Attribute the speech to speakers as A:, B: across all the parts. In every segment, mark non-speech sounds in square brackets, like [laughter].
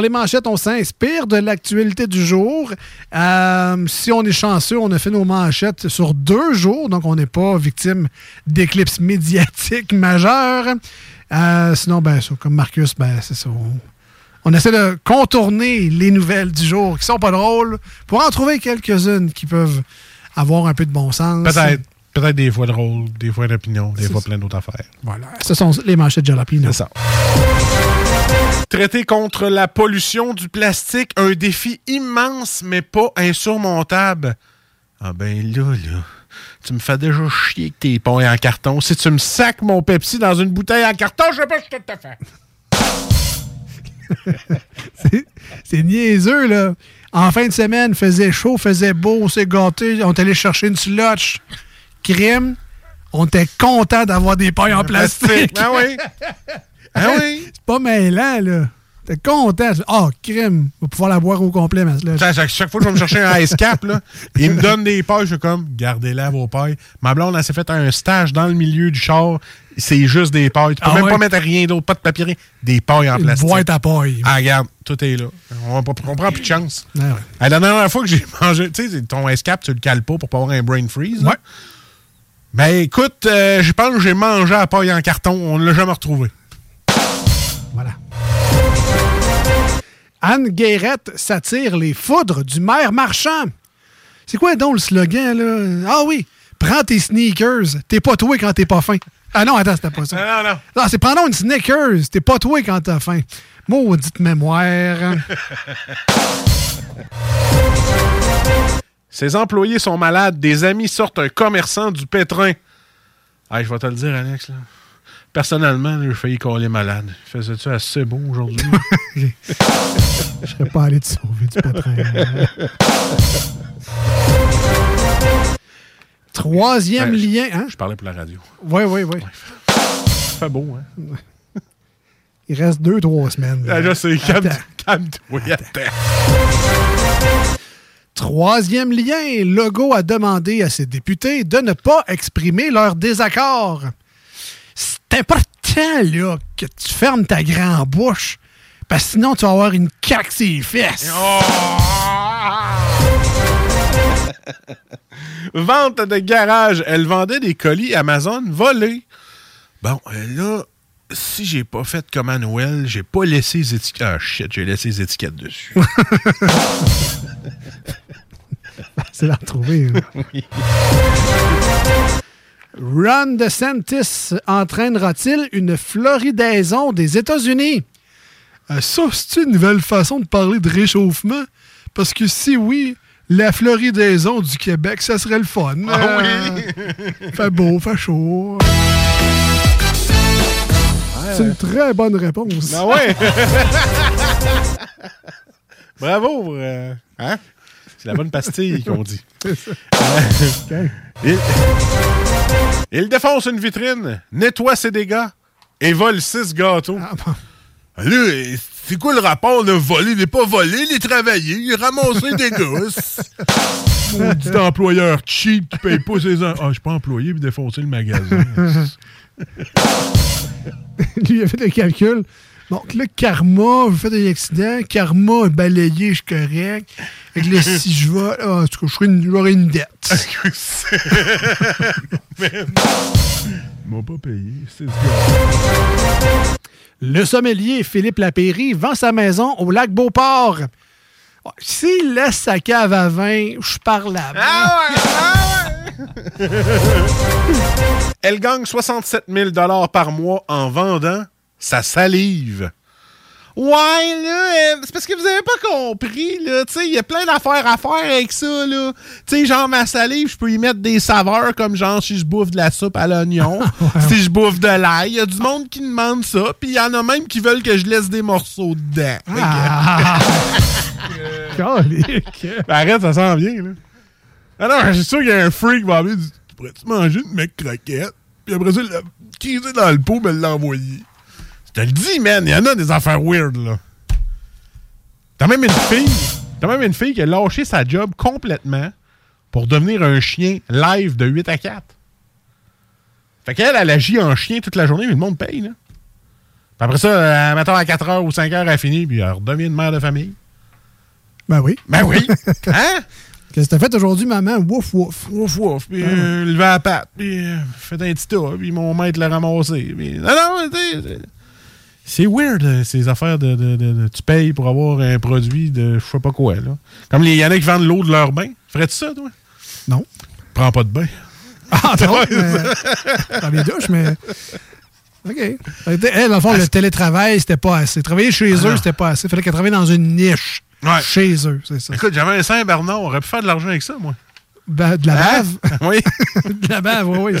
A: Les manchettes, on s'inspire de l'actualité du jour. Euh, si on est chanceux, on a fait nos manchettes sur deux jours, donc on n'est pas victime d'éclipses médiatiques [laughs] majeures. Euh, sinon, ben, comme Marcus, ben, c'est ça. On, on essaie de contourner les nouvelles du jour qui sont pas drôles pour en trouver quelques-unes qui peuvent avoir un peu de bon sens.
B: Peut-être. Peut-être des fois drôles, des fois d'opinion, des fois plein d'autres affaires.
A: Voilà. Ce sont les manchettes Jalapino.
B: C'est ça. Traiter contre la pollution du plastique, un défi immense, mais pas insurmontable. Ah ben là, là, tu me fais déjà chier avec tes ponts en carton. Si tu me sacs mon Pepsi dans une bouteille en carton, je sais pas ce que tu te fais. [laughs]
A: C'est- niaiseux, là. En fin de semaine, faisait chaud, faisait beau, on s'est gâté, on est allé chercher une slotch. Crime, on était content d'avoir des pailles en plastique.
B: Oui. [laughs] Ah oui? [laughs]
A: C'est pas mêlant, là. T'es content. Ah, crime, on va pouvoir la boire au complet, ma slotch.
B: Chaque, chaque fois que je vais me chercher un ice cap, là, il me donne des pailles, je suis comme, gardez-la vos pailles. Ma blonde, elle s'est fait un stage dans le milieu du char. C'est juste des pailles. Tu peux
A: Ah
B: même
A: ouais?
B: pas mettre rien d'autre, pas de papier, rien. Des pailles en
A: Une
B: plastique.
A: boîte à paille.
B: Ah, regarde, tout est là. On, on prend plus de chance.
A: Ah ouais.
B: Ah, La dernière fois que j'ai [laughs] mangé, tu sais, ton ice cap, tu le cales pas pour pas avoir un brain freeze. là.
A: Ouais.
B: Ben écoute, euh, je pense que j'ai mangé à paille en carton. On ne l'a jamais retrouvé.
A: Anne Guérette s'attire les foudres du maire marchand. C'est quoi donc le slogan, là? Ah oui, prends tes sneakers. T'es pas toi quand t'es pas faim. Ah non, attends, c'était pas ça.
B: Non, non, non.
A: Non, c'est pendant une Snickers. T'es pas toi quand t'as faim. Maudite mémoire. [laughs]
B: Ses employés sont malades. Des amis sortent un commerçant du pétrin. Ah, je vais te le dire, Alex. Là. Personnellement, là, j'ai failli coller malade. Faisais-tu assez beau aujourd'hui? [laughs]
A: Je serais pas allé te sauver du pétrin. Troisième
B: Ouais, je-
A: lien. Hein?
B: je parlais pour la radio.
A: Oui, oui, oui.
B: Fait beau, hein? [laughs]
A: Il reste deux, trois semaines. là.
B: Ah, je sais, calme-
A: Attends.
B: calme-toi.
A: Troisième lien, Legault a demandé à ses députés de ne pas exprimer leur désaccord. C'est important, là, que tu fermes ta grande bouche, parce que sinon, tu vas avoir une caque sur les fesses. [laughs]
B: Vente de garage. Elle vendait des colis Amazon volés. Bon, euh, là, si j'ai pas fait comme à Noël, j'ai pas laissé les étiquettes. Ah, shit, j'ai laissé les étiquettes dessus.
A: C'est la retrouver. hein. Ron DeSantis entraînera-t-il une floridaison des États-Unis? Euh, ça, c'est une nouvelle façon de parler de réchauffement? Parce que si oui, la floridaison du Québec, ça serait le fun.
B: Ah
A: Euh, fait beau, fait chaud. C'est une très bonne réponse.
B: Ah ouais? [laughs] Bravo. pour, euh, hein? C'est la bonne pastille qu'on dit. [laughs] Euh, il défonce une vitrine, nettoie ses dégâts et vole six gâteaux.
A: Ah, bon.
B: Là, c'est quoi le rapport de voler? Il n'est pas volé, il est travaillé, il ramassé des [laughs] gosses. Maudit employeur cheap qui paye pas ses... Ah, je suis pas employé, puis défoncer le magasin. [laughs]
A: Lui, il a fait le calcul. Donc là, karma, vous faites un accident, karma balayé, je suis correct. Fait que là, si je vais, ah, en tout cas, je serai une- j'aurai une dette.
B: Ils [laughs] m'ont pas payé. C'est ce gars.
A: Le sommelier Philippe Lapéry vend sa maison au lac Beauport. Ah, S'il laisse sa cave à vin, je parle là
B: Ah ouais! Ah ouais! [laughs] Elle gagne 67 000 par mois en vendant sa salive. Ouais, là, euh, c'est parce que vous avez pas compris, là. Tu sais, il y a plein d'affaires à faire avec ça, là. Tu sais, genre, ma salive, je peux y mettre des saveurs comme genre si je bouffe de la soupe à l'oignon, [laughs] [laughs] si je bouffe de l'ail. Il y a du monde qui demande ça, puis il y en a même qui veulent que je laisse des morceaux dedans.
A: Ah! [laughs]
B: Ben, arrête, ça sent bien, là. Non, je suis sûr qu'il y a un freak qui va aller dire Tu pourrais-tu manger une mec croquette Puis après ça, il l'a dans le pot, me l'envoyer. Je te le dis, man, il y en a des affaires weird, là. T'as même une fille. T'as même une fille qui a lâché sa job complètement pour devenir un chien live de 8 à 4. Fait qu'elle, elle agit en chien toute la journée, mais le monde paye, là. Puis après ça, euh, mettons à 4 h ou 5 h, elle finit, puis elle redevient une mère de famille.
A: Ben oui.
B: Ben oui! [laughs] hein?
A: Qu'est-ce que t'as fait aujourd'hui, maman? Wouf, wouf.
B: Ouf, ouf, puis euh, levé à la patte, puis euh, fait un petit tas, puis mon maître l'a ramassé. Puis, non, non, tu sais, c'est- weird, euh, ces affaires de, de- de- de- Tu payes pour avoir un produit de je sais pas quoi, là. Comme il y en a qui vendent l'eau de leur bain. Ferais-tu ça, toi?
A: Non.
B: Prends pas de bain.
A: Ah, [laughs] non, mais... [laughs] Dans les douches, mais... OK. Elle, dans le fond, le télétravail, c'était pas assez. Travailler chez eux, c'était pas assez. Il fallait qu'elle travaille dans une niche.
B: Ouais.
A: Chez eux, c'est ça.
B: Écoute, j'avais un Saint-Bernard, on aurait pu faire de l'argent avec ça, moi.
A: Ben, de la
B: Hein?
A: bave.
B: oui. [laughs]
A: de la bave, oui, oui.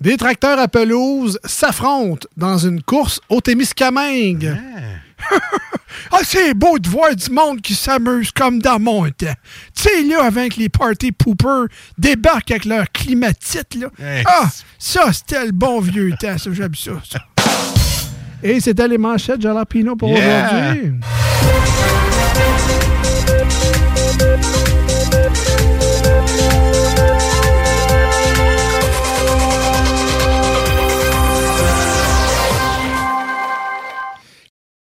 A: Des tracteurs à pelouse s'affrontent dans une course au Témiscamingue. [laughs] ah, c'est beau de voir du monde qui s'amuse comme dans mon temps. Tu sais, là, avec les party poopers débarquent avec leur climatite, là. Ah, ça, c'était le bon vieux temps, ça, j'aime ça, ça. Et c'était les manchettes Jalapino pour
B: Yeah.
A: aujourd'hui.